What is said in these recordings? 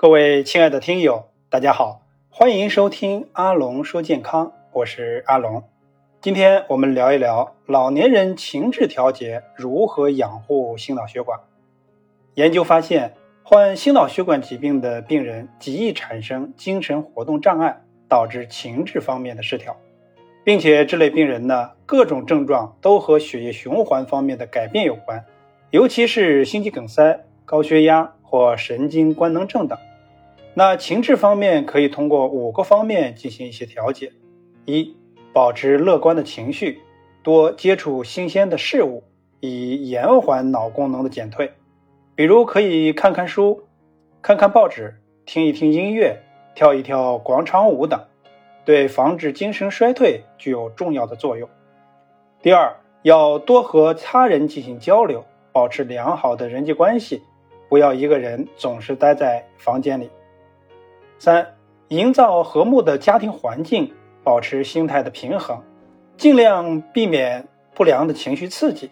各位亲爱的听友，大家好，欢迎收听阿龙说健康，我是阿龙。今天我们聊一聊老年人情志调节如何养护心脑血管。研究发现，患心脑血管疾病的病人极易产生精神活动障碍，导致情志方面的失调，并且这类病人呢，各种症状都和血液循环方面的改变有关，尤其是心肌梗塞、高血压或神经官能症等。那情志方面可以通过五个方面进行一些调节：一、保持乐观的情绪，多接触新鲜的事物，以延缓脑功能的减退。比如可以看看书、看看报纸、听一听音乐、跳一跳广场舞等，对防止精神衰退具有重要的作用。第二，要多和他人进行交流，保持良好的人际关系，不要一个人总是待在房间里。三、营造和睦的家庭环境，保持心态的平衡，尽量避免不良的情绪刺激。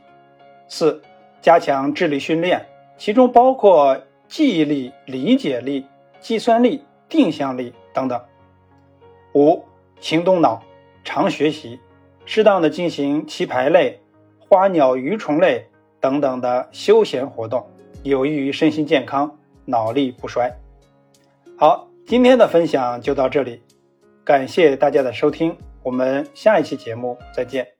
四、加强智力训练，其中包括记忆力、理解力、计算力、定向力等等。五、勤动脑，常学习，适当的进行棋牌类、花鸟鱼虫类等等的休闲活动，有益于身心健康、脑力不衰。好。今天的分享就到这里，感谢大家的收听，我们下一期节目再见。